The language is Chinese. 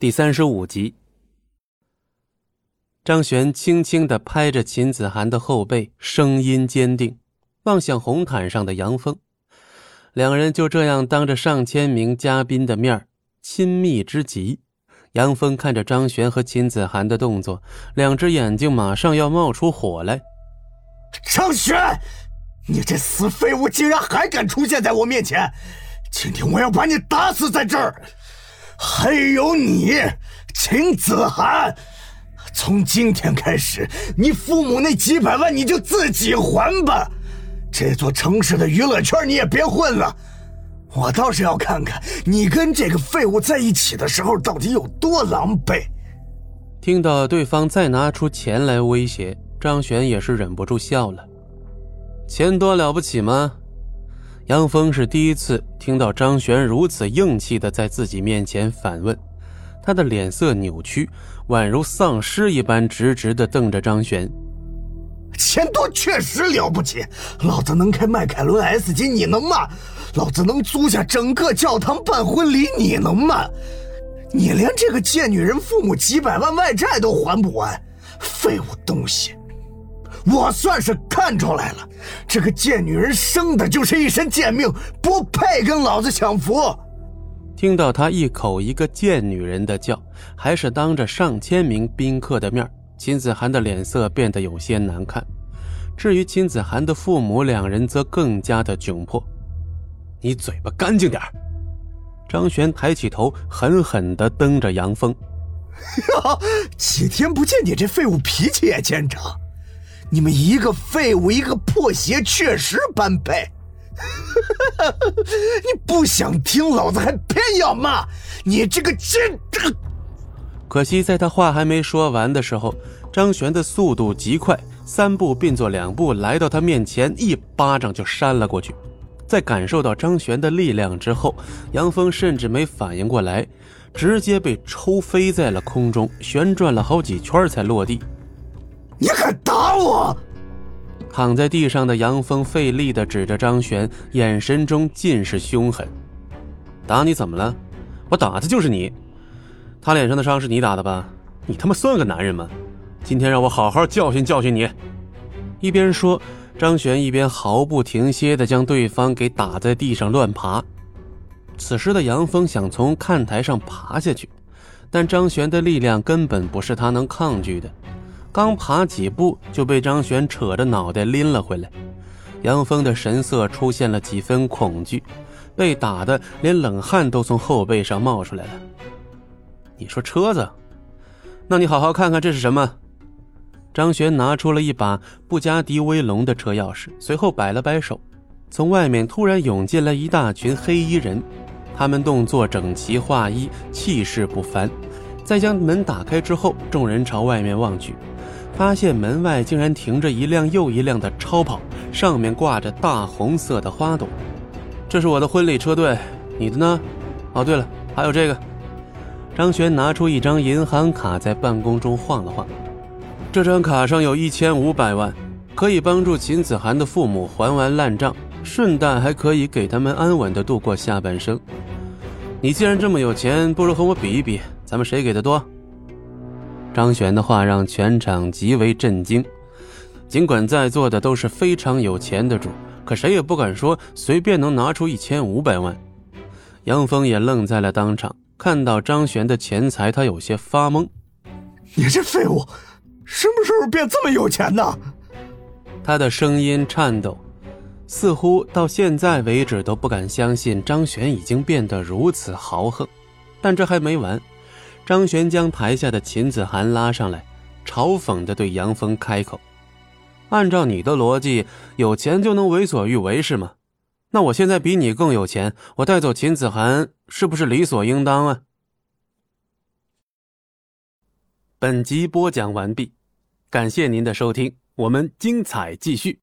第三十五集，张璇轻轻的拍着秦子涵的后背，声音坚定，望向红毯上的杨峰。两人就这样当着上千名嘉宾的面亲密之极。杨峰看着张璇和秦子涵的动作，两只眼睛马上要冒出火来。张璇，你这死废物，竟然还敢出现在我面前！今天我要把你打死在这儿！还有你，秦子涵，从今天开始，你父母那几百万你就自己还吧。这座城市的娱乐圈你也别混了。我倒是要看看你跟这个废物在一起的时候到底有多狼狈。听到对方再拿出钱来威胁，张璇也是忍不住笑了。钱多了不起吗？杨峰是第一次听到张璇如此硬气的在自己面前反问，他的脸色扭曲，宛如丧尸一般，直直的瞪着张璇。钱多确实了不起，老子能开迈凯伦 S 级，你能吗？老子能租下整个教堂办婚礼，你能吗？你连这个贱女人父母几百万外债都还不完，废物东西！我算是看出来了，这个贱女人生的就是一身贱命，不配跟老子享福。听到他一口一个贱女人的叫，还是当着上千名宾客的面，秦子涵的脸色变得有些难看。至于秦子涵的父母，两人则更加的窘迫。你嘴巴干净点张璇抬起头，狠狠地瞪着杨峰。哟，几天不见，你这废物脾气也见长。你们一个废物，一个破鞋，确实般配。你不想听，老子还偏要骂你这个贱！可惜在他话还没说完的时候，张璇的速度极快，三步并作两步来到他面前，一巴掌就扇了过去。在感受到张璇的力量之后，杨峰甚至没反应过来，直接被抽飞在了空中，旋转了好几圈才落地。你敢打我！躺在地上的杨峰费力的指着张璇，眼神中尽是凶狠。打你怎么了？我打的就是你。他脸上的伤是你打的吧？你他妈算个男人吗？今天让我好好教训教训你！一边说，张璇一边毫不停歇的将对方给打在地上乱爬。此时的杨峰想从看台上爬下去，但张璇的力量根本不是他能抗拒的。刚爬几步，就被张璇扯着脑袋拎了回来。杨峰的神色出现了几分恐惧，被打的连冷汗都从后背上冒出来了。你说车子？那你好好看看这是什么？张璇拿出了一把布加迪威龙的车钥匙，随后摆了摆手，从外面突然涌进来一大群黑衣人，他们动作整齐划一，气势不凡。在将门打开之后，众人朝外面望去。发现门外竟然停着一辆又一辆的超跑，上面挂着大红色的花朵。这是我的婚礼车队，你的呢？哦，对了，还有这个。张璇拿出一张银行卡，在办公中晃了晃。这张卡上有一千五百万，可以帮助秦子涵的父母还完烂账，顺带还可以给他们安稳的度过下半生。你既然这么有钱，不如和我比一比，咱们谁给的多？张璇的话让全场极为震惊。尽管在座的都是非常有钱的主，可谁也不敢说随便能拿出一千五百万。杨峰也愣在了当场，看到张璇的钱财，他有些发懵。你这废物，什么时候变这么有钱呢？他的声音颤抖，似乎到现在为止都不敢相信张璇已经变得如此豪横。但这还没完。张璇将台下的秦子涵拉上来，嘲讽的对杨峰开口：“按照你的逻辑，有钱就能为所欲为是吗？那我现在比你更有钱，我带走秦子涵是不是理所应当啊？”本集播讲完毕，感谢您的收听，我们精彩继续。